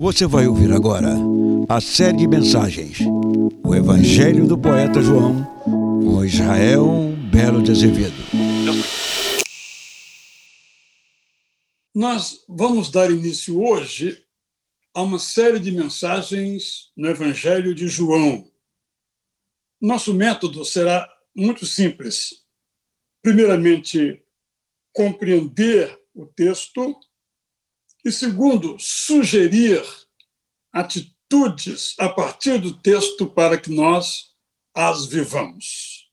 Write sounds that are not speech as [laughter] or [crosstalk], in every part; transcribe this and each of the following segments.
Você vai ouvir agora a série de mensagens O Evangelho do Poeta João com Israel Belo de Azevedo. Nós vamos dar início hoje a uma série de mensagens no Evangelho de João. Nosso método será muito simples. Primeiramente, compreender o texto e, segundo, sugerir atitudes a partir do texto para que nós as vivamos.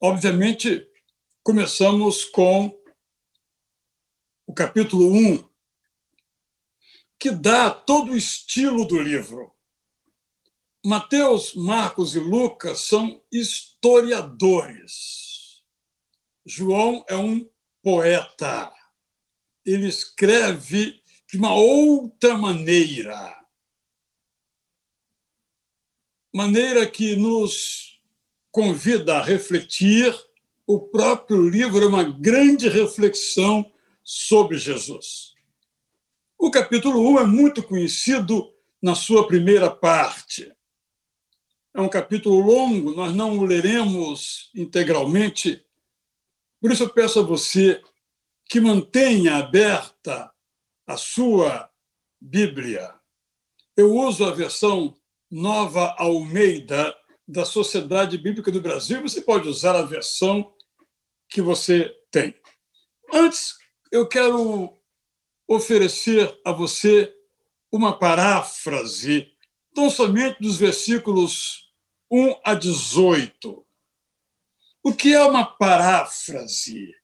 Obviamente, começamos com o capítulo 1, que dá todo o estilo do livro. Mateus, Marcos e Lucas são historiadores. João é um poeta. Ele escreve de uma outra maneira. Maneira que nos convida a refletir. O próprio livro é uma grande reflexão sobre Jesus. O capítulo 1 é muito conhecido na sua primeira parte. É um capítulo longo, nós não o leremos integralmente. Por isso eu peço a você que mantenha aberta a sua Bíblia. Eu uso a versão Nova Almeida da Sociedade Bíblica do Brasil. Você pode usar a versão que você tem. Antes, eu quero oferecer a você uma paráfrase, tão somente dos versículos 1 a 18. O que é uma paráfrase?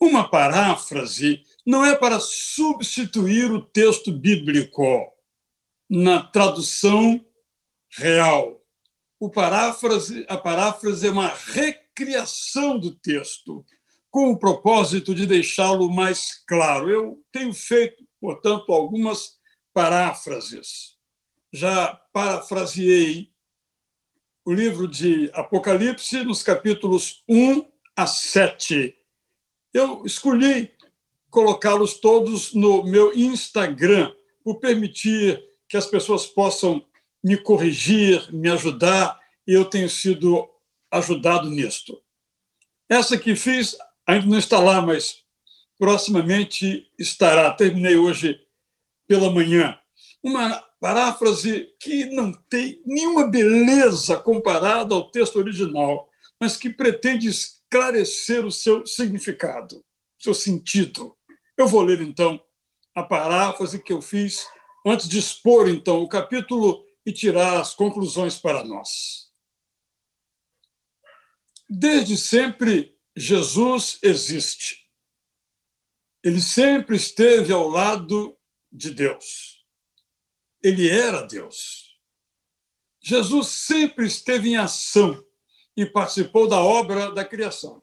Uma paráfrase não é para substituir o texto bíblico na tradução real. O paráfrase, a paráfrase é uma recriação do texto, com o propósito de deixá-lo mais claro. Eu tenho feito, portanto, algumas paráfrases. Já parafraseei o livro de Apocalipse nos capítulos 1 a 7. Eu escolhi colocá-los todos no meu Instagram, por permitir que as pessoas possam me corrigir, me ajudar, e eu tenho sido ajudado nisto. Essa que fiz ainda não está lá, mas proximamente estará. Terminei hoje pela manhã. Uma paráfrase que não tem nenhuma beleza comparada ao texto original, mas que pretende esclarecer o seu significado, seu sentido. Eu vou ler, então, a paráfrase que eu fiz antes de expor, então, o capítulo e tirar as conclusões para nós. Desde sempre, Jesus existe. Ele sempre esteve ao lado de Deus. Ele era Deus. Jesus sempre esteve em ação e participou da obra da criação.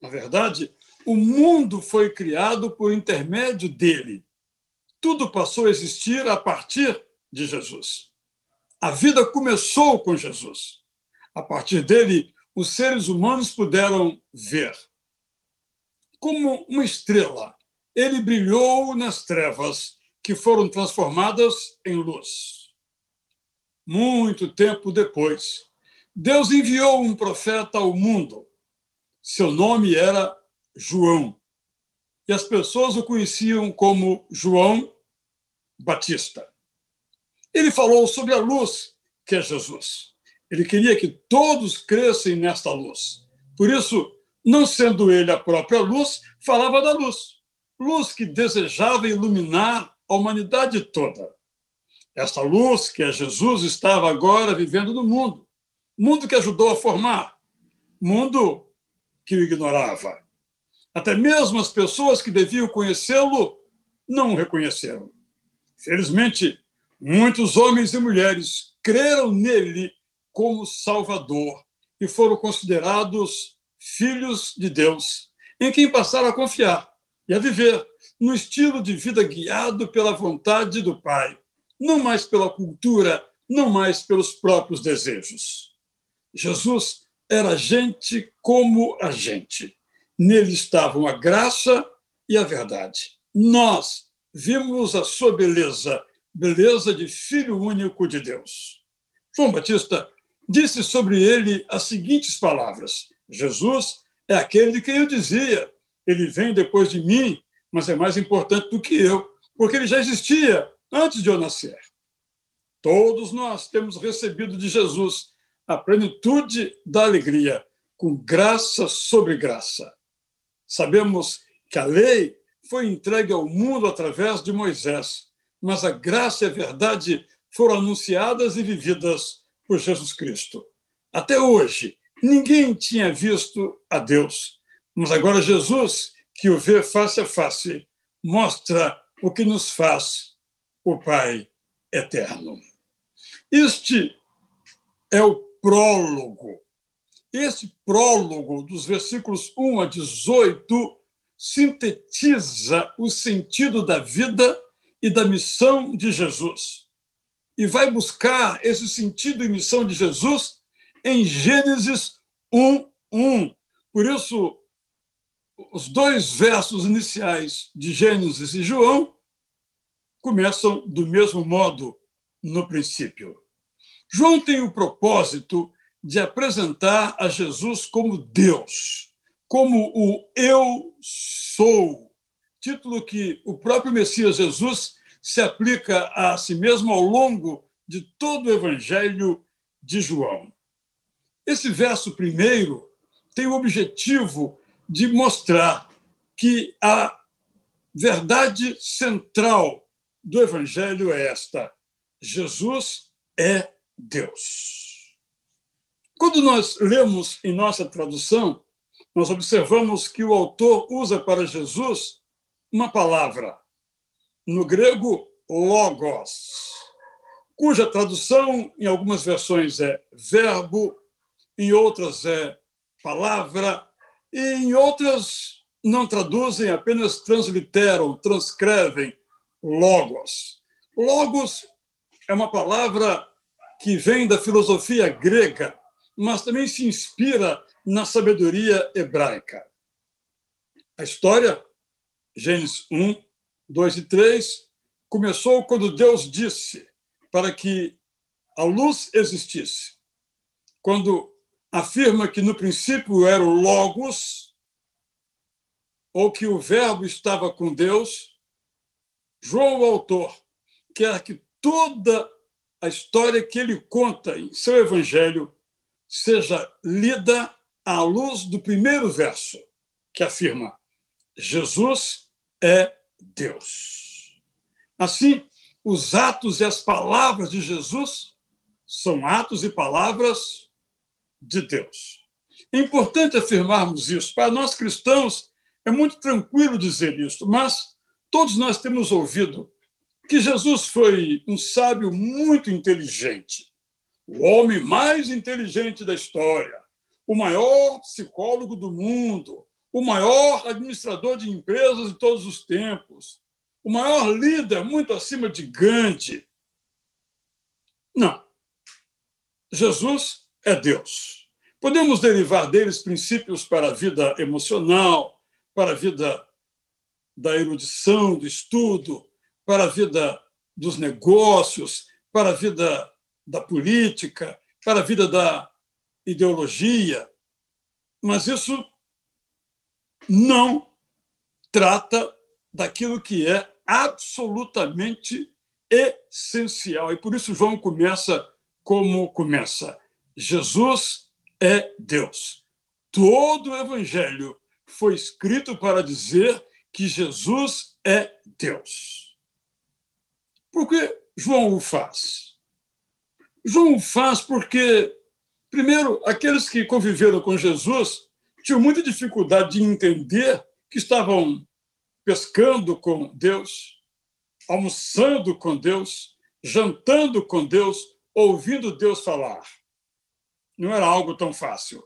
Na verdade, o mundo foi criado por intermédio dele. Tudo passou a existir a partir de Jesus. A vida começou com Jesus. A partir dele, os seres humanos puderam ver. Como uma estrela, ele brilhou nas trevas, que foram transformadas em luz. Muito tempo depois, Deus enviou um profeta ao mundo. Seu nome era João. E as pessoas o conheciam como João Batista. Ele falou sobre a luz que é Jesus. Ele queria que todos crescem nesta luz. Por isso, não sendo ele a própria luz, falava da luz. Luz que desejava iluminar a humanidade toda. Esta luz, que é Jesus, estava agora vivendo no mundo. Mundo que ajudou a formar. Mundo que o ignorava. Até mesmo as pessoas que deviam conhecê-lo não o reconheceram. Felizmente, muitos homens e mulheres creram nele como Salvador e foram considerados filhos de Deus, em quem passaram a confiar e a viver no estilo de vida guiado pela vontade do Pai, não mais pela cultura, não mais pelos próprios desejos. Jesus era gente como a gente Nele estavam a graça e a verdade. Nós vimos a sua beleza beleza de filho único de Deus. João Batista disse sobre ele as seguintes palavras: Jesus é aquele de quem eu dizia, ele vem depois de mim, mas é mais importante do que eu, porque ele já existia antes de eu nascer. Todos nós temos recebido de Jesus a plenitude da alegria, com graça sobre graça. Sabemos que a lei foi entregue ao mundo através de Moisés, mas a graça e a verdade foram anunciadas e vividas por Jesus Cristo. Até hoje, ninguém tinha visto a Deus, mas agora Jesus, que o vê face a face, mostra o que nos faz o Pai eterno. Este é o prólogo. Esse prólogo, dos versículos 1 a 18, sintetiza o sentido da vida e da missão de Jesus. E vai buscar esse sentido e missão de Jesus em Gênesis 1, 1. Por isso, os dois versos iniciais de Gênesis e João começam do mesmo modo no princípio. João tem o propósito de apresentar a Jesus como Deus, como o Eu sou, título que o próprio Messias Jesus se aplica a si mesmo ao longo de todo o Evangelho de João. Esse verso primeiro tem o objetivo de mostrar que a verdade central do Evangelho é esta: Jesus é Deus. Quando nós lemos em nossa tradução, nós observamos que o autor usa para Jesus uma palavra, no grego, logos, cuja tradução em algumas versões é verbo, em outras é palavra, e em outras não traduzem, apenas transliteram, transcrevem logos. Logos é uma palavra que vem da filosofia grega, mas também se inspira na sabedoria hebraica. A história, Gênesis 1, 2 e 3, começou quando Deus disse para que a luz existisse. Quando afirma que no princípio era o Logos, ou que o Verbo estava com Deus, João, o autor, quer que toda a história que ele conta em seu evangelho seja lida à luz do primeiro verso, que afirma: Jesus é Deus. Assim, os atos e as palavras de Jesus são atos e palavras de Deus. É importante afirmarmos isso. Para nós cristãos, é muito tranquilo dizer isso, mas todos nós temos ouvido que Jesus foi um sábio muito inteligente, o homem mais inteligente da história, o maior psicólogo do mundo, o maior administrador de empresas de todos os tempos, o maior líder, muito acima de Gandhi. Não. Jesus é Deus. Podemos derivar deles princípios para a vida emocional, para a vida da erudição, do estudo, para a vida dos negócios, para a vida da política, para a vida da ideologia. Mas isso não trata daquilo que é absolutamente essencial. E por isso João começa como começa: Jesus é Deus. Todo o evangelho foi escrito para dizer que Jesus é Deus. Por que João o faz? João faz porque, primeiro, aqueles que conviveram com Jesus tinham muita dificuldade de entender que estavam pescando com Deus, almoçando com Deus, jantando com Deus, ouvindo Deus falar. Não era algo tão fácil.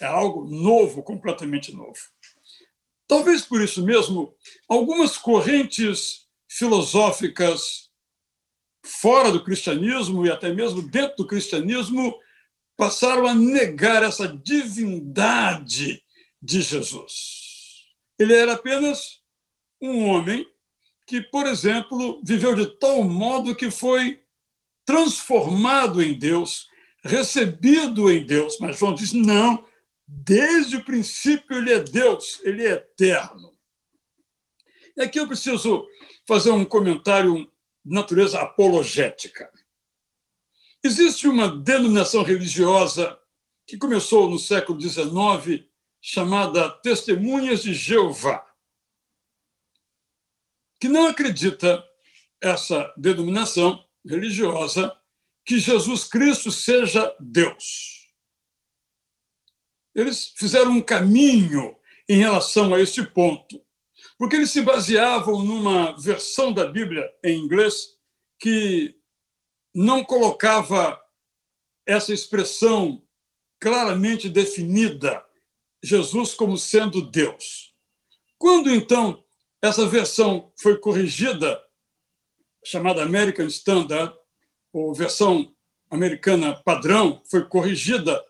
É algo novo, completamente novo. Talvez por isso mesmo, algumas correntes filosóficas fora do cristianismo e até mesmo dentro do cristianismo passaram a negar essa divindade de Jesus. Ele era apenas um homem que, por exemplo, viveu de tal modo que foi transformado em Deus, recebido em Deus. Mas João diz: não, desde o princípio ele é Deus, ele é eterno. E aqui eu preciso fazer um comentário natureza apologética. Existe uma denominação religiosa que começou no século XIX, chamada Testemunhas de Jeová, que não acredita essa denominação religiosa que Jesus Cristo seja Deus. Eles fizeram um caminho em relação a este ponto, porque eles se baseavam numa versão da Bíblia em inglês que não colocava essa expressão claramente definida, Jesus como sendo Deus. Quando então essa versão foi corrigida, chamada American Standard, ou versão americana padrão, foi corrigida,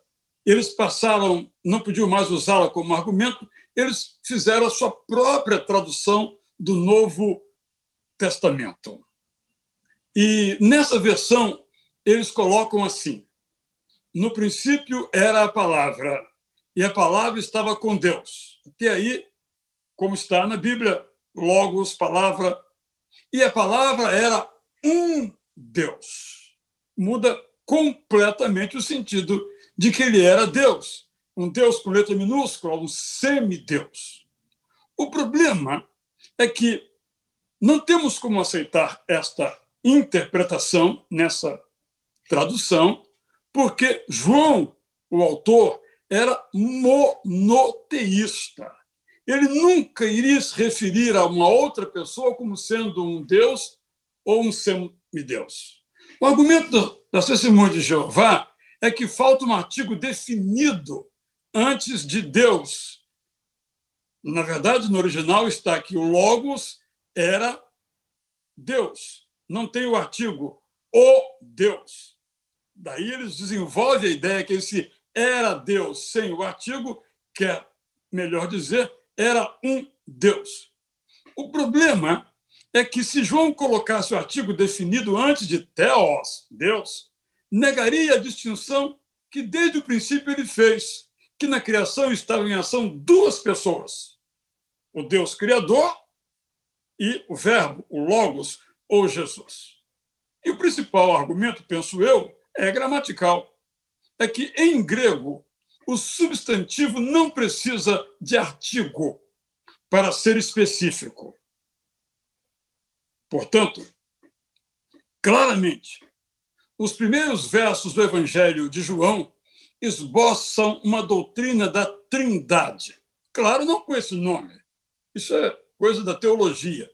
eles passaram, não podiam mais usá-la como argumento, eles fizeram a sua própria tradução do Novo Testamento. E nessa versão, eles colocam assim: no princípio era a palavra, e a palavra estava com Deus. Até aí, como está na Bíblia, logos, palavra, e a palavra era um Deus. Muda completamente o sentido de que ele era Deus, um Deus com letra minúscula, um semideus. O problema é que não temos como aceitar esta interpretação nessa tradução, porque João, o autor, era monoteísta. Ele nunca iria se referir a uma outra pessoa como sendo um Deus ou um semideus. O argumento da testemunha de Jeová é que falta um artigo definido antes de Deus. Na verdade, no original está que o Logos era Deus não tem o artigo o Deus. Daí eles desenvolvem a ideia que esse era Deus sem o artigo, quer é, melhor dizer, era um Deus. O problema é que se João colocasse o artigo definido antes de Theos, Deus, negaria a distinção que desde o princípio ele fez, que na criação estavam em ação duas pessoas: o Deus Criador e o Verbo, o Logos, ou Jesus. E o principal argumento, penso eu, é gramatical. É que, em grego, o substantivo não precisa de artigo para ser específico. Portanto, claramente, os primeiros versos do Evangelho de João esboçam uma doutrina da Trindade. Claro, não com esse nome. Isso é coisa da teologia.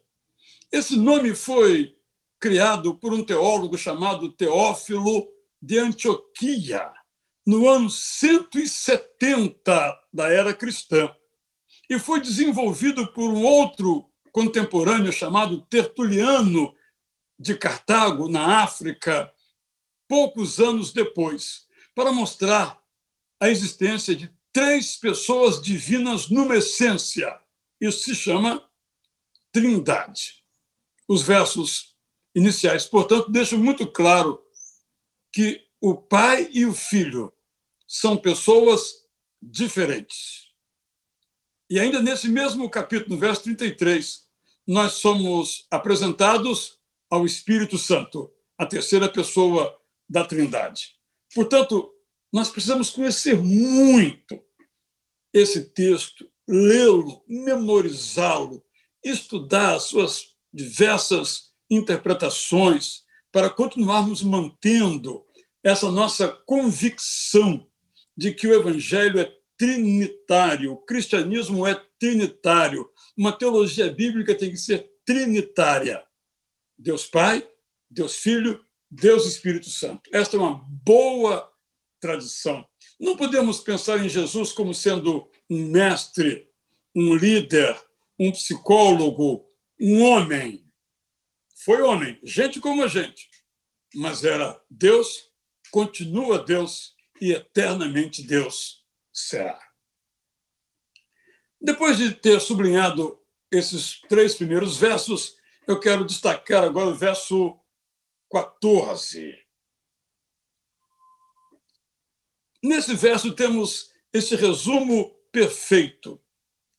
Esse nome foi criado por um teólogo chamado Teófilo de Antioquia, no ano 170 da era cristã, e foi desenvolvido por um outro contemporâneo chamado Tertuliano de Cartago, na África, poucos anos depois, para mostrar a existência de três pessoas divinas numa essência. Isso se chama Trindade os versos iniciais. Portanto, deixam muito claro que o pai e o filho são pessoas diferentes. E ainda nesse mesmo capítulo, no verso 33, nós somos apresentados ao Espírito Santo, a terceira pessoa da Trindade. Portanto, nós precisamos conhecer muito esse texto, lê-lo, memorizá-lo, estudar as suas diversas interpretações para continuarmos mantendo essa nossa convicção de que o evangelho é trinitário, o cristianismo é trinitário, uma teologia bíblica tem que ser trinitária. Deus Pai, Deus Filho, Deus Espírito Santo. Esta é uma boa tradição. Não podemos pensar em Jesus como sendo um mestre, um líder, um psicólogo, um homem. Foi homem, gente como a gente, mas era Deus, continua Deus e eternamente Deus será. Depois de ter sublinhado esses três primeiros versos, eu quero destacar agora o verso 14. Nesse verso temos esse resumo perfeito.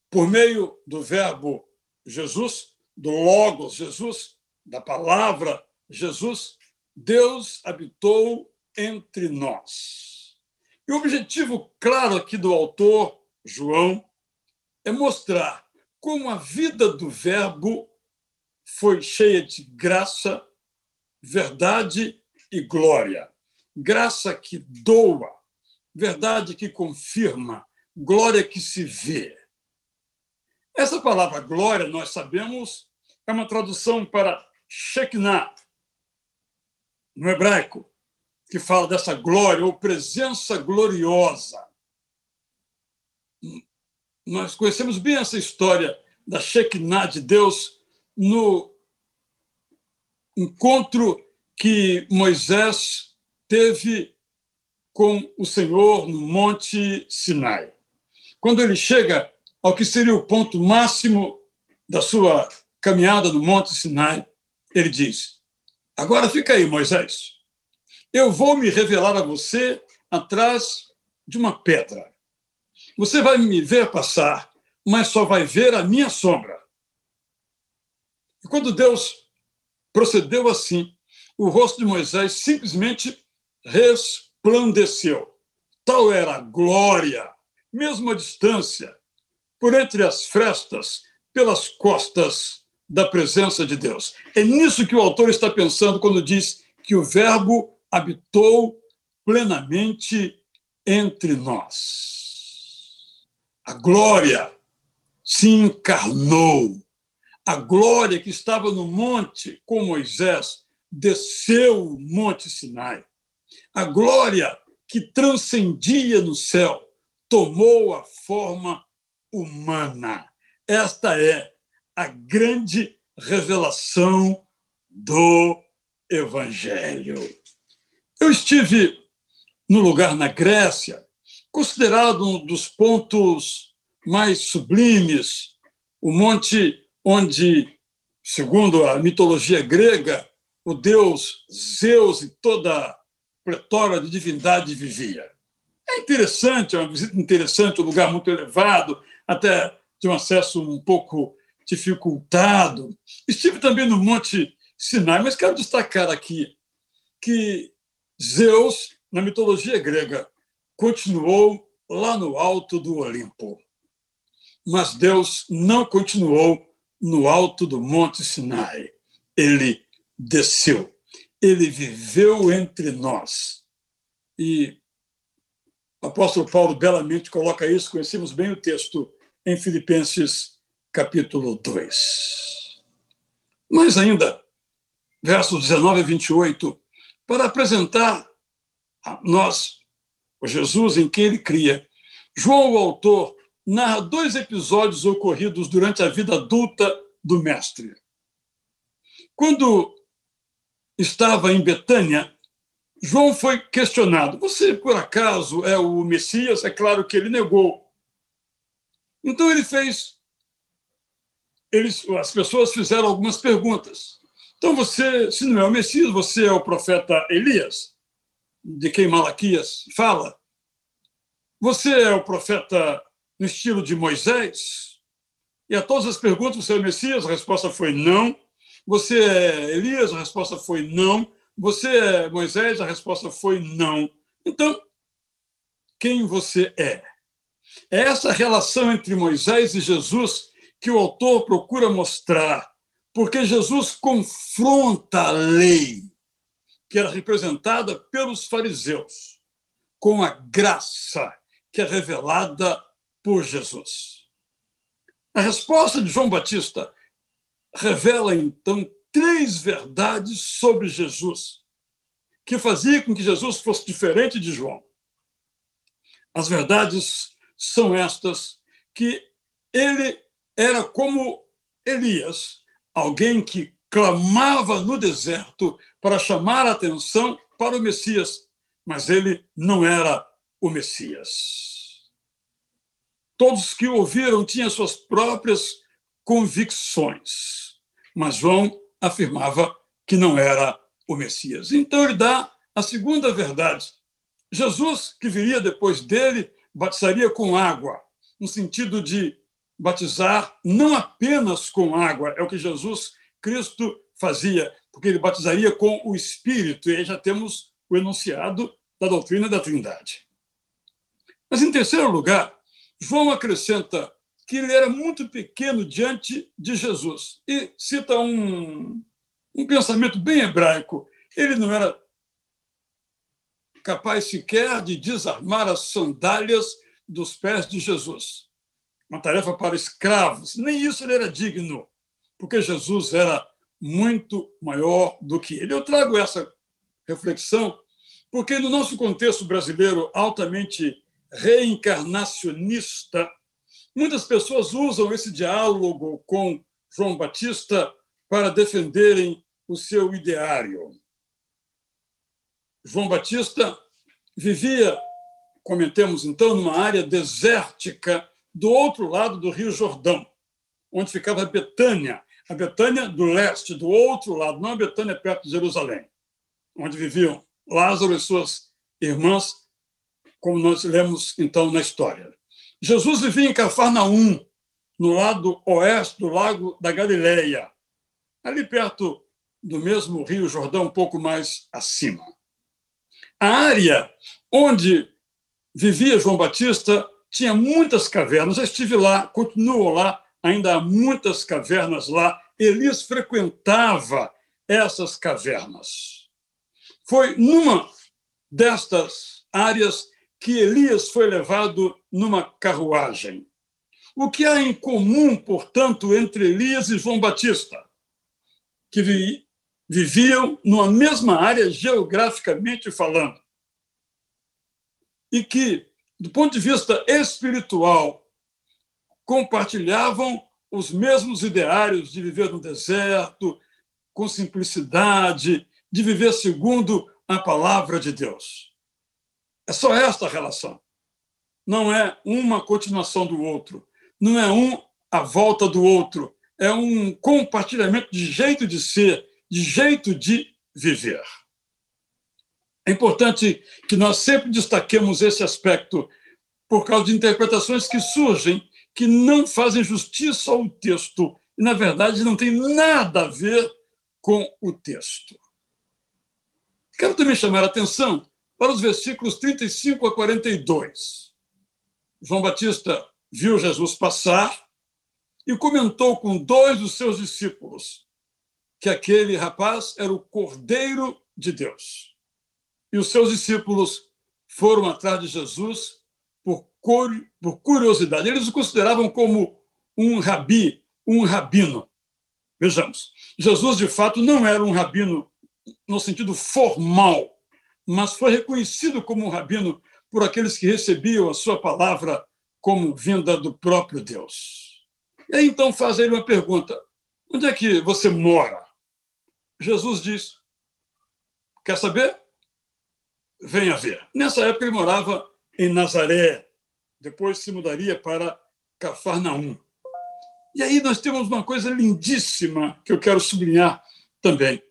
Por meio do verbo Jesus, do Logos Jesus, da palavra Jesus, Deus habitou entre nós. E o objetivo claro aqui do autor, João, é mostrar como a vida do Verbo foi cheia de graça, verdade e glória. Graça que doa, verdade que confirma, glória que se vê. Essa palavra glória, nós sabemos, é uma tradução para Shekinah, no hebraico, que fala dessa glória ou presença gloriosa. Nós conhecemos bem essa história da Shekinah de Deus no encontro que Moisés teve com o Senhor no Monte Sinai. Quando ele chega ao que seria o ponto máximo da sua caminhada no Monte Sinai, ele diz: Agora fica aí, Moisés. Eu vou me revelar a você atrás de uma pedra. Você vai me ver passar, mas só vai ver a minha sombra. E quando Deus procedeu assim, o rosto de Moisés simplesmente resplandeceu. Tal era a glória, mesmo à distância, por entre as frestas, pelas costas da presença de Deus. É nisso que o autor está pensando quando diz que o Verbo habitou plenamente entre nós. A glória se encarnou. A glória que estava no monte com Moisés desceu o monte Sinai. A glória que transcendia no céu tomou a forma humana. Esta é a grande revelação do Evangelho. Eu estive no lugar na Grécia, considerado um dos pontos mais sublimes, o monte onde, segundo a mitologia grega, o deus Zeus e toda pletora de divindade vivia. É interessante, é uma visita interessante, um lugar muito elevado, até de um acesso um pouco dificultado. Estive também no Monte Sinai, mas quero destacar aqui que Zeus, na mitologia grega, continuou lá no alto do Olimpo. Mas Deus não continuou no alto do Monte Sinai. Ele desceu. Ele viveu entre nós. E o apóstolo Paulo belamente coloca isso, conhecemos bem o texto em Filipenses capítulo 2. Mais ainda, versos 19 a 28, para apresentar a nós o Jesus em quem ele cria. João, o autor, narra dois episódios ocorridos durante a vida adulta do mestre. Quando estava em Betânia, João foi questionado: Você, por acaso, é o Messias? É claro que ele negou. Então ele fez eles, as pessoas fizeram algumas perguntas. Então, você, se não é o Messias, você é o profeta Elias, de quem Malaquias fala? Você é o profeta no estilo de Moisés? E a todas as perguntas, você é o Messias? A resposta foi não. Você é Elias? A resposta foi não. Você é Moisés? A resposta foi não. Então, quem você é? É essa relação entre Moisés e Jesus que o autor procura mostrar, porque Jesus confronta a lei, que era representada pelos fariseus, com a graça que é revelada por Jesus. A resposta de João Batista revela, então, três verdades sobre Jesus, que fazia com que Jesus fosse diferente de João. As verdades são estas que ele era como Elias, alguém que clamava no deserto para chamar a atenção para o Messias, mas ele não era o Messias. Todos que ouviram tinham suas próprias convicções. Mas João afirmava que não era o Messias. Então ele dá a segunda verdade. Jesus, que viria depois dele, batizaria com água, no sentido de batizar não apenas com água, é o que Jesus Cristo fazia, porque ele batizaria com o Espírito, e aí já temos o enunciado da doutrina da Trindade. Mas, em terceiro lugar, João acrescenta que ele era muito pequeno diante de Jesus e cita um, um pensamento bem hebraico. Ele não era capaz sequer de desarmar as sandálias dos pés de Jesus. Uma tarefa para escravos. Nem isso ele era digno, porque Jesus era muito maior do que ele. Eu trago essa reflexão porque, no nosso contexto brasileiro altamente reencarnacionista, muitas pessoas usam esse diálogo com João Batista para defenderem o seu ideário. João Batista vivia, comentemos então, numa área desértica do outro lado do Rio Jordão, onde ficava Betânia, a Betânia do leste, do outro lado, não a Betânia perto de Jerusalém, onde viviam Lázaro e suas irmãs, como nós lemos então na história. Jesus vivia em Cafarnaum, no lado oeste do lago da Galileia, ali perto do mesmo Rio Jordão, um pouco mais acima. A área onde vivia João Batista tinha muitas cavernas. Eu estive lá, continuo lá, ainda há muitas cavernas lá. Elias frequentava essas cavernas. Foi numa destas áreas que Elias foi levado numa carruagem. O que há em comum, portanto, entre Elias e João Batista? Que vi, viviam numa mesma área geograficamente falando. E que, do ponto de vista espiritual, compartilhavam os mesmos ideários de viver no deserto, com simplicidade, de viver segundo a palavra de Deus. É só esta relação. Não é uma continuação do outro. Não é um a volta do outro. É um compartilhamento de jeito de ser, de jeito de viver. É importante que nós sempre destaquemos esse aspecto por causa de interpretações que surgem que não fazem justiça ao texto e, na verdade, não tem nada a ver com o texto. Quero também chamar a atenção para os versículos 35 a 42. João Batista viu Jesus passar e comentou com dois dos seus discípulos que aquele rapaz era o Cordeiro de Deus. E os seus discípulos foram atrás de Jesus por curiosidade. Eles o consideravam como um rabi, um rabino. Vejamos, Jesus de fato não era um rabino no sentido formal, mas foi reconhecido como um rabino por aqueles que recebiam a sua palavra como vinda do próprio Deus. E aí então faz ele uma pergunta: onde é que você mora? Jesus diz: quer saber? Venha ver. Nessa época ele morava em Nazaré, depois se mudaria para Cafarnaum. E aí nós temos uma coisa lindíssima que eu quero sublinhar também.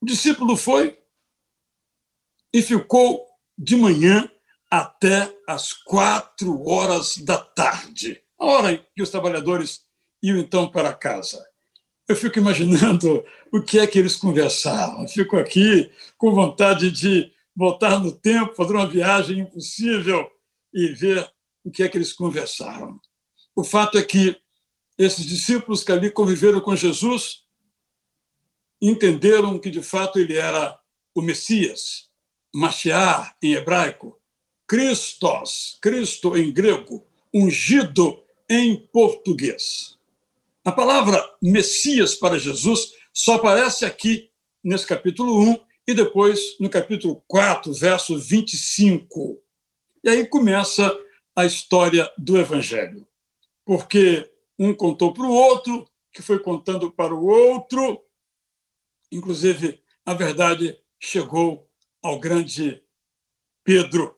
O discípulo foi e ficou de manhã até as quatro horas da tarde, a hora em que os trabalhadores iam então para casa. Eu fico imaginando [laughs] o que é que eles conversavam. Eu fico aqui com vontade de voltar no tempo, fazer uma viagem impossível e ver o que é que eles conversaram. O fato é que esses discípulos que ali conviveram com Jesus entenderam que de fato ele era o Messias, Mashiach em hebraico, Christos, Cristo em grego, ungido em português. A palavra Messias para Jesus só aparece aqui nesse capítulo 1 e depois no capítulo 4, verso 25. E aí começa a história do Evangelho. Porque um contou para o outro, que foi contando para o outro, inclusive a verdade chegou ao grande Pedro,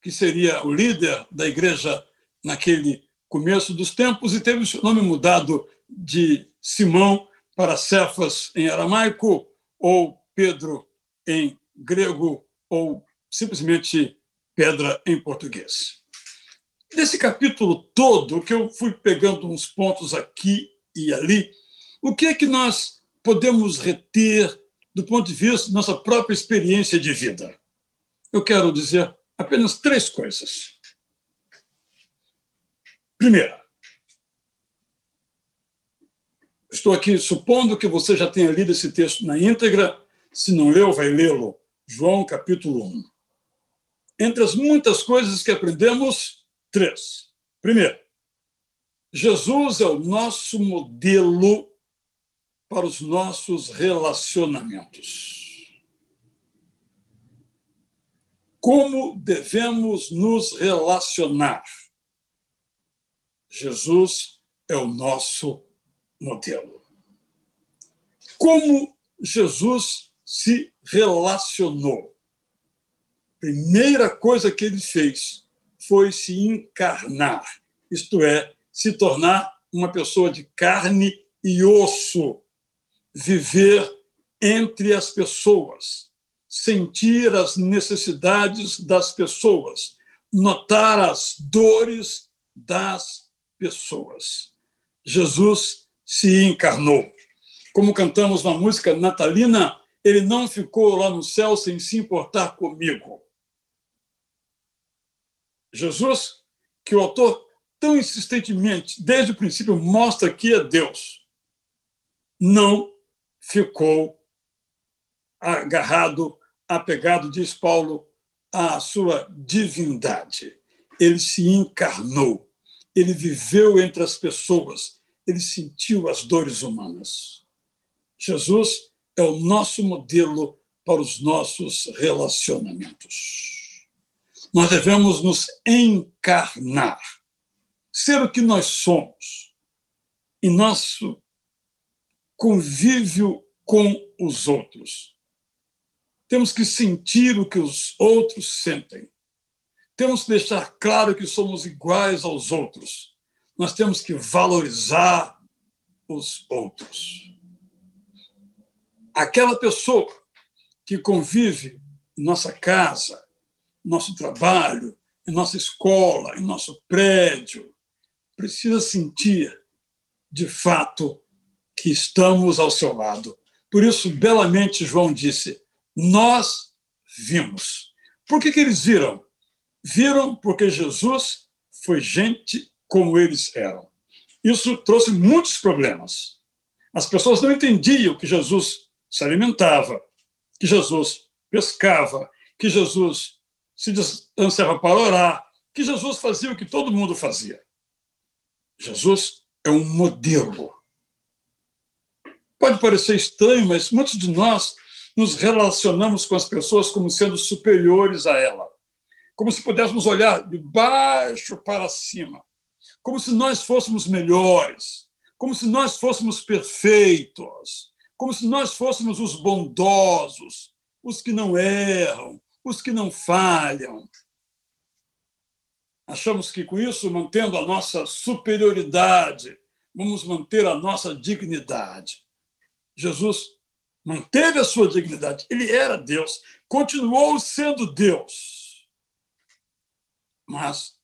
que seria o líder da igreja naquele começo dos tempos e teve o seu nome mudado de Simão para Cefas em aramaico, ou Pedro em grego, ou simplesmente pedra em português. Nesse capítulo todo, que eu fui pegando uns pontos aqui e ali, o que é que nós podemos reter do ponto de vista da nossa própria experiência de vida? Eu quero dizer apenas três coisas. Primeira, estou aqui supondo que você já tenha lido esse texto na íntegra. Se não leu, vai lê-lo. João, capítulo 1. Entre as muitas coisas que aprendemos, três. Primeiro, Jesus é o nosso modelo para os nossos relacionamentos. Como devemos nos relacionar? Jesus é o nosso modelo. Como Jesus se relacionou? Primeira coisa que ele fez foi se encarnar, isto é, se tornar uma pessoa de carne e osso, viver entre as pessoas, sentir as necessidades das pessoas, notar as dores das pessoas. Jesus se encarnou. Como cantamos na música natalina, ele não ficou lá no céu sem se importar comigo. Jesus, que o autor tão insistentemente, desde o princípio, mostra que é Deus, não ficou agarrado, apegado, diz Paulo, à sua divindade. Ele se encarnou, ele viveu entre as pessoas, ele sentiu as dores humanas. Jesus é o nosso modelo para os nossos relacionamentos. Nós devemos nos encarnar, ser o que nós somos, em nosso convívio com os outros. Temos que sentir o que os outros sentem. Temos que deixar claro que somos iguais aos outros. Nós temos que valorizar os outros. Aquela pessoa que convive em nossa casa, nosso trabalho, em nossa escola, em nosso prédio, precisa sentir, de fato, que estamos ao seu lado. Por isso, belamente, João disse: Nós vimos. Por que, que eles viram? Viram porque Jesus foi gente como eles eram. Isso trouxe muitos problemas. As pessoas não entendiam que Jesus se alimentava, que Jesus pescava, que Jesus se distanciava para orar, que Jesus fazia o que todo mundo fazia. Jesus é um modelo Pode parecer estranho, mas muitos de nós nos relacionamos com as pessoas como sendo superiores a ela, como se pudéssemos olhar de baixo para cima, como se nós fôssemos melhores, como se nós fôssemos perfeitos, como se nós fôssemos os bondosos, os que não erram, os que não falham. Achamos que com isso, mantendo a nossa superioridade, vamos manter a nossa dignidade. Jesus manteve a sua dignidade. Ele era Deus, continuou sendo Deus, mas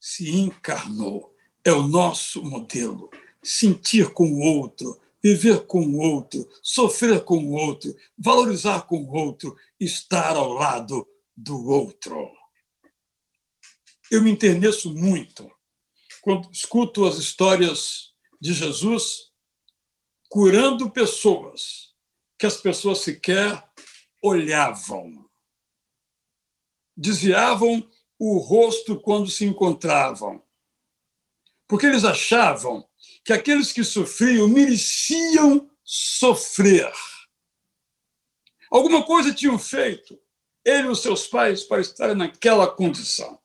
se encarnou. É o nosso modelo. Sentir com o outro, viver com o outro, sofrer com o outro, valorizar com o outro, estar ao lado do outro. Eu me enterneço muito quando escuto as histórias de Jesus curando pessoas que as pessoas sequer olhavam. Desviavam o rosto quando se encontravam, porque eles achavam que aqueles que sofriam mereciam sofrer. Alguma coisa tinham feito, ele e os seus pais, para estarem naquela condição.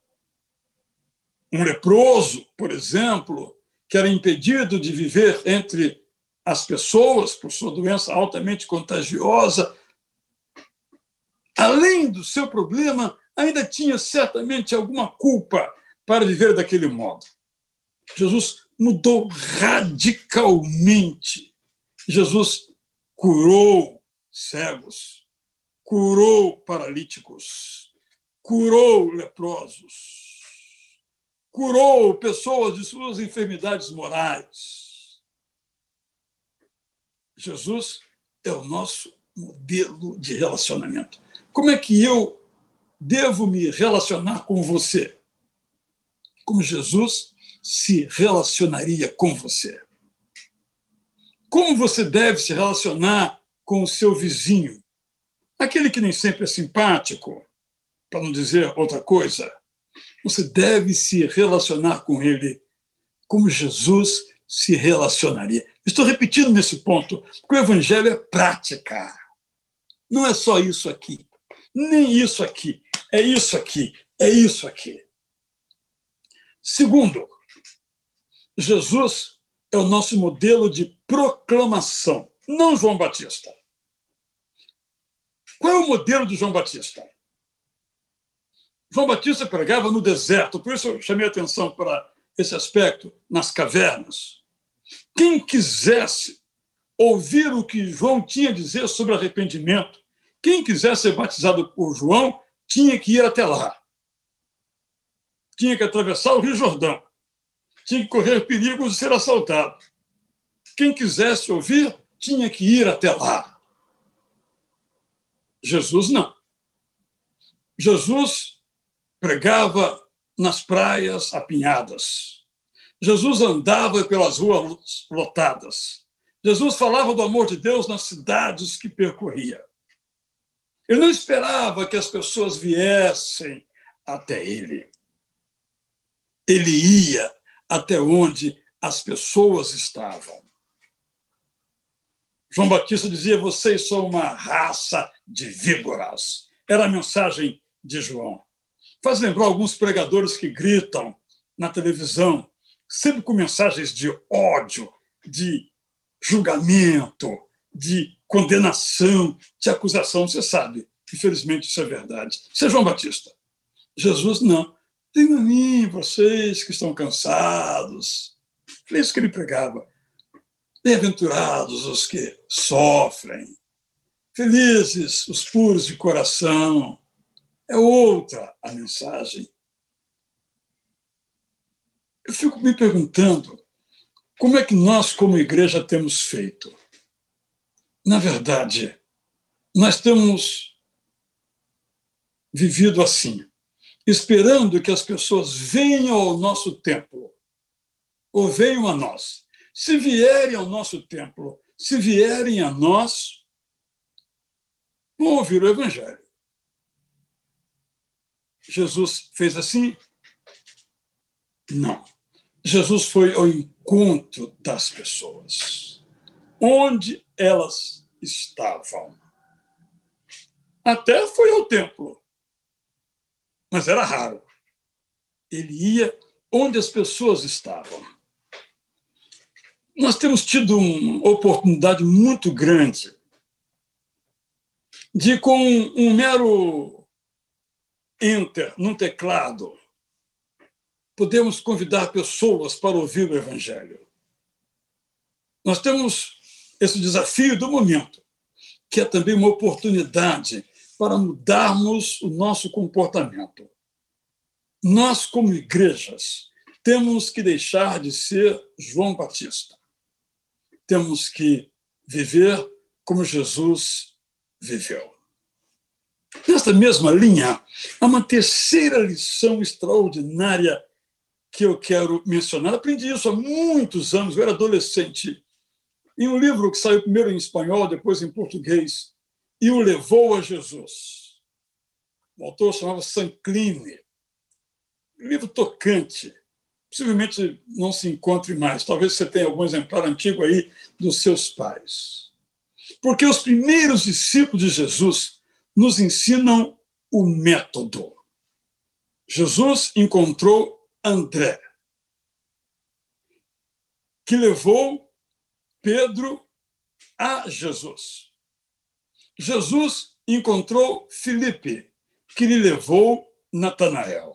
Um leproso, por exemplo, que era impedido de viver entre as pessoas por sua doença altamente contagiosa, além do seu problema, ainda tinha certamente alguma culpa para viver daquele modo. Jesus mudou radicalmente. Jesus curou cegos, curou paralíticos, curou leprosos, curou pessoas de suas enfermidades morais. Jesus é o nosso modelo de relacionamento. Como é que eu devo me relacionar com você? Como Jesus se relacionaria com você? Como você deve se relacionar com o seu vizinho? Aquele que nem sempre é simpático, para não dizer outra coisa. Você deve se relacionar com ele como Jesus se relacionaria. Estou repetindo nesse ponto, porque o evangelho é prática. Não é só isso aqui, nem isso aqui, é isso aqui, é isso aqui. Segundo, Jesus é o nosso modelo de proclamação, não João Batista. Qual é o modelo de João Batista? João Batista pregava no deserto, por isso eu chamei atenção para esse aspecto, nas cavernas. Quem quisesse ouvir o que João tinha a dizer sobre arrependimento, quem quisesse ser batizado por João, tinha que ir até lá. Tinha que atravessar o Rio Jordão. Tinha que correr perigo de ser assaltado. Quem quisesse ouvir, tinha que ir até lá. Jesus não. Jesus pregava nas praias apinhadas. Jesus andava pelas ruas lotadas. Jesus falava do amor de Deus nas cidades que percorria. Ele não esperava que as pessoas viessem até ele. Ele ia até onde as pessoas estavam. João Batista dizia: Vocês são uma raça de víboras. Era a mensagem de João. Faz lembrar alguns pregadores que gritam na televisão, sempre com mensagens de ódio, de julgamento, de condenação, de acusação. Você sabe, infelizmente isso é verdade. Isso é João Batista. Jesus não. Tem a mim, vocês que estão cansados. Foi isso que ele pregava. Bem-aventurados os que sofrem. Felizes os puros de coração. É outra a mensagem. Eu fico me perguntando como é que nós, como igreja, temos feito. Na verdade, nós temos vivido assim, esperando que as pessoas venham ao nosso templo, ou venham a nós. Se vierem ao nosso templo, se vierem a nós, vão ouvir o Evangelho. Jesus fez assim? Não. Jesus foi ao encontro das pessoas, onde elas estavam. Até foi ao templo, mas era raro. Ele ia onde as pessoas estavam. Nós temos tido uma oportunidade muito grande de, com um mero enter num teclado, podemos convidar pessoas para ouvir o Evangelho. Nós temos esse desafio do momento, que é também uma oportunidade para mudarmos o nosso comportamento. Nós, como igrejas, temos que deixar de ser João Batista. Temos que viver como Jesus viveu. Nesta mesma linha, há uma terceira lição extraordinária que eu quero mencionar. Aprendi isso há muitos anos, eu era adolescente, em um livro que saiu primeiro em espanhol, depois em português, e o levou a Jesus. O autor chamava Sancline. Livro tocante. Possivelmente não se encontre mais. Talvez você tenha algum exemplar antigo aí dos seus pais. Porque os primeiros discípulos de Jesus nos ensinam o método. Jesus encontrou André, que levou Pedro a Jesus. Jesus encontrou Filipe, que lhe levou Natanael.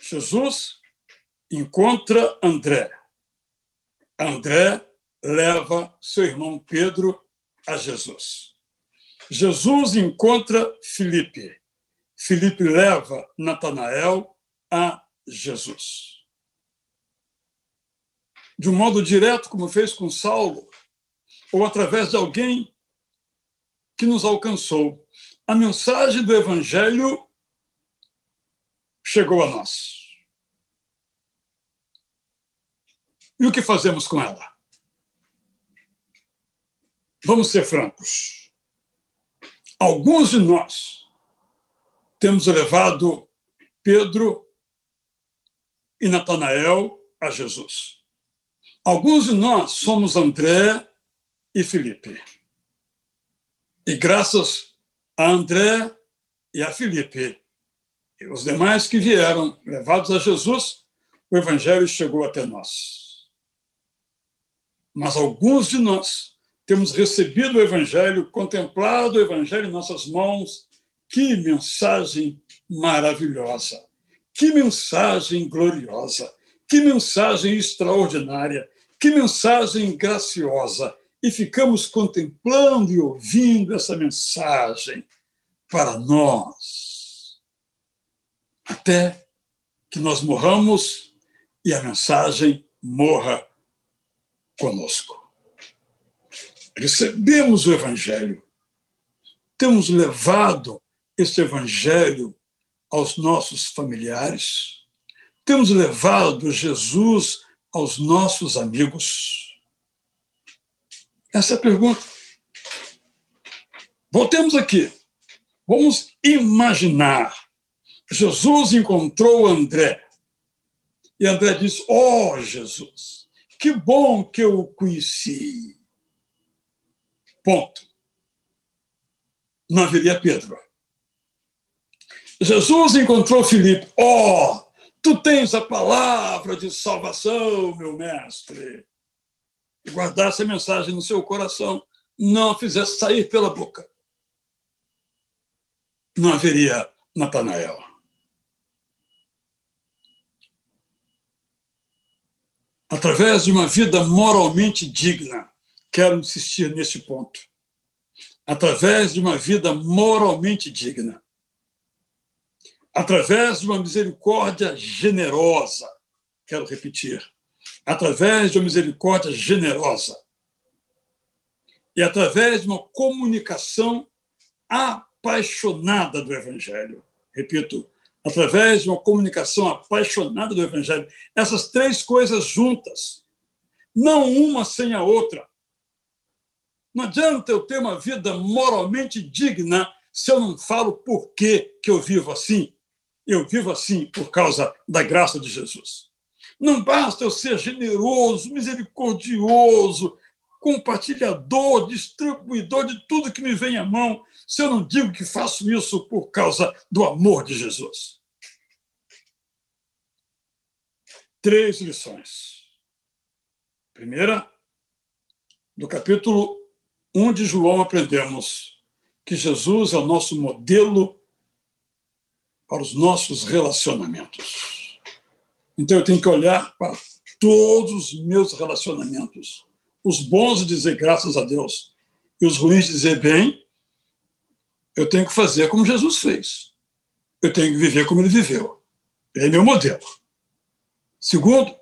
Jesus encontra André, André leva seu irmão Pedro a Jesus. Jesus encontra Filipe. Filipe leva Natanael a Jesus. De um modo direto, como fez com Saulo, ou através de alguém que nos alcançou. A mensagem do Evangelho chegou a nós. E o que fazemos com ela? Vamos ser francos. Alguns de nós temos levado Pedro e Natanael a Jesus. Alguns de nós somos André e Felipe. E graças a André e a Felipe e os demais que vieram levados a Jesus, o evangelho chegou até nós. Mas alguns de nós temos recebido o evangelho, contemplado o evangelho em nossas mãos. Que mensagem maravilhosa! Que mensagem gloriosa! Que mensagem extraordinária! Que mensagem graciosa! e ficamos contemplando e ouvindo essa mensagem para nós, até que nós morramos e a mensagem morra conosco. Recebemos o Evangelho, temos levado este Evangelho aos nossos familiares, temos levado Jesus aos nossos amigos essa é a pergunta. Voltemos aqui. Vamos imaginar. Jesus encontrou André. E André disse: Oh, Jesus, que bom que eu o conheci. Ponto. Não haveria Pedro. Jesus encontrou Filipe. Oh, tu tens a palavra de salvação, meu mestre e guardasse a mensagem no seu coração, não a fizesse sair pela boca, não haveria Natanael. Através de uma vida moralmente digna, quero insistir neste ponto. Através de uma vida moralmente digna, através de uma misericórdia generosa, quero repetir, através de uma misericórdia generosa e através de uma comunicação apaixonada do Evangelho. Repito, através de uma comunicação apaixonada do Evangelho. Essas três coisas juntas, não uma sem a outra. Não adianta eu ter uma vida moralmente digna se eu não falo por que, que eu vivo assim. Eu vivo assim por causa da graça de Jesus. Não basta eu ser generoso, misericordioso, compartilhador, distribuidor de tudo que me vem à mão, se eu não digo que faço isso por causa do amor de Jesus. Três lições. Primeira, do capítulo 1 de João, aprendemos que Jesus é o nosso modelo para os nossos relacionamentos. Então eu tenho que olhar para todos os meus relacionamentos. Os bons dizer graças a Deus e os ruins dizer bem, eu tenho que fazer como Jesus fez. Eu tenho que viver como ele viveu. Ele é meu modelo. Segundo,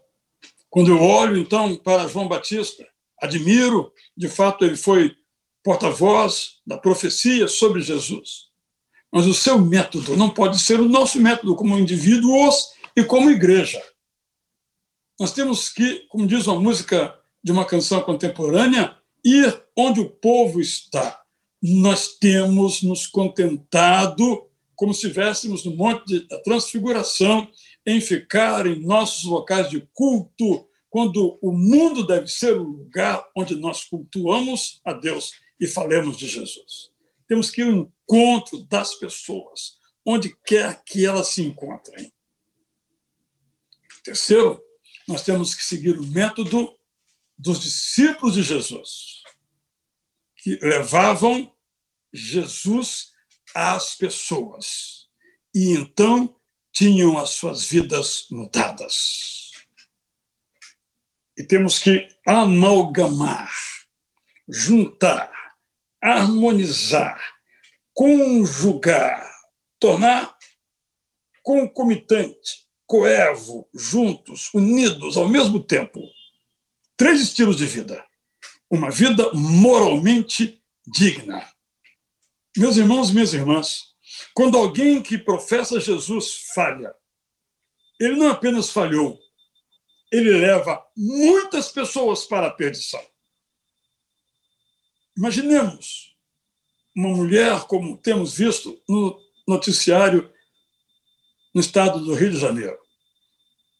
quando eu olho então para João Batista, admiro, de fato ele foi porta-voz da profecia sobre Jesus. Mas o seu método não pode ser o nosso método como indivíduos e como igreja. Nós temos que, como diz uma música de uma canção contemporânea, ir onde o povo está. Nós temos nos contentado, como se estivéssemos no Monte da Transfiguração, em ficar em nossos locais de culto, quando o mundo deve ser o lugar onde nós cultuamos a Deus e falemos de Jesus. Temos que ir ao encontro das pessoas, onde quer que elas se encontrem. Terceiro, nós temos que seguir o método dos discípulos de Jesus, que levavam Jesus às pessoas e então tinham as suas vidas mudadas. E temos que amalgamar, juntar, harmonizar, conjugar, tornar concomitante, coevo, juntos, unidos ao mesmo tempo. Três estilos de vida. Uma vida moralmente digna. Meus irmãos e minhas irmãs, quando alguém que professa Jesus falha, ele não apenas falhou, ele leva muitas pessoas para a perdição. Imaginemos uma mulher, como temos visto no noticiário no estado do Rio de Janeiro,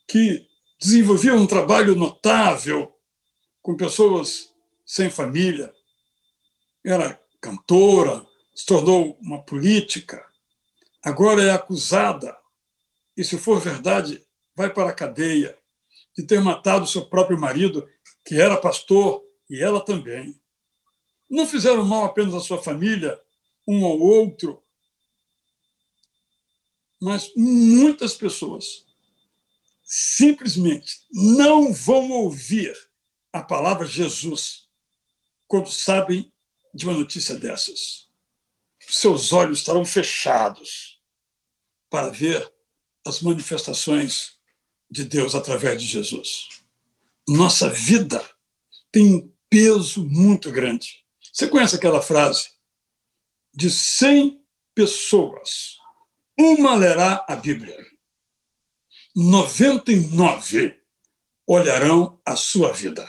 que desenvolvia um trabalho notável com pessoas sem família, era cantora, se tornou uma política, agora é acusada, e se for verdade, vai para a cadeia, de ter matado seu próprio marido, que era pastor, e ela também. Não fizeram mal apenas à sua família, um ao outro, mas muitas pessoas simplesmente não vão ouvir a palavra Jesus quando sabem de uma notícia dessas. Seus olhos estarão fechados para ver as manifestações de Deus através de Jesus. Nossa vida tem um peso muito grande. Você conhece aquela frase? De 100 pessoas, uma lerá a Bíblia. 99 olharão a sua vida.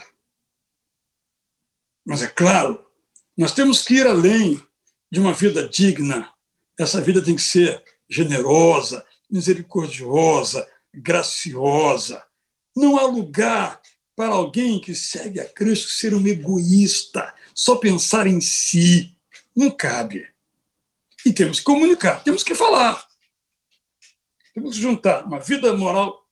Mas é claro, nós temos que ir além de uma vida digna. Essa vida tem que ser generosa, misericordiosa, graciosa. Não há lugar para alguém que segue a Cristo ser um egoísta, só pensar em si. Não cabe. E temos que comunicar, temos que falar. Temos que juntar uma vida moral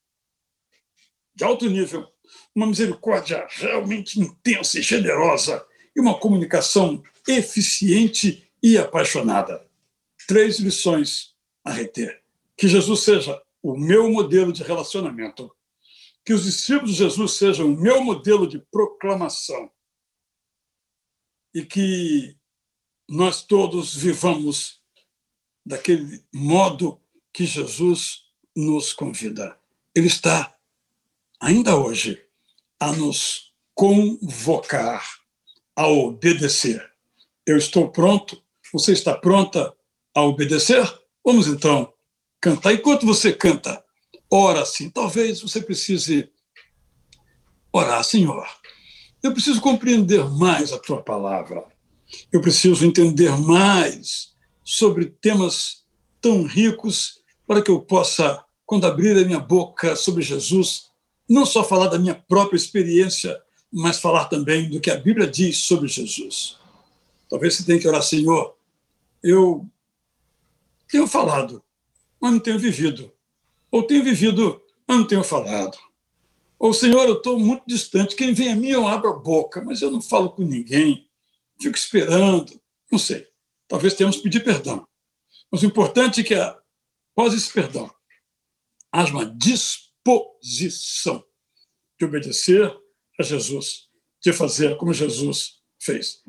de alto nível, uma misericórdia realmente intensa e generosa e uma comunicação eficiente e apaixonada. Três lições a reter. Que Jesus seja o meu modelo de relacionamento. Que os discípulos de Jesus sejam o meu modelo de proclamação. E que nós todos vivamos daquele modo que Jesus nos convida. Ele está, ainda hoje, a nos convocar a obedecer. Eu estou pronto, você está pronta a obedecer? Vamos então cantar. Enquanto você canta, ora assim. Talvez você precise orar, Senhor. Eu preciso compreender mais a tua palavra. Eu preciso entender mais sobre temas tão ricos para que eu possa, quando abrir a minha boca sobre Jesus, não só falar da minha própria experiência, mas falar também do que a Bíblia diz sobre Jesus. Talvez você tenha que orar, Senhor, eu tenho falado, mas não tenho vivido. Ou tenho vivido, mas não tenho falado. Ou, Senhor, eu estou muito distante. Quem vem a mim, eu abro a boca, mas eu não falo com ninguém. Fico esperando. Não sei. Talvez tenhamos que pedir perdão. Mas o importante é que após esse perdão, haja uma disposição de obedecer a Jesus, de fazer como Jesus fez.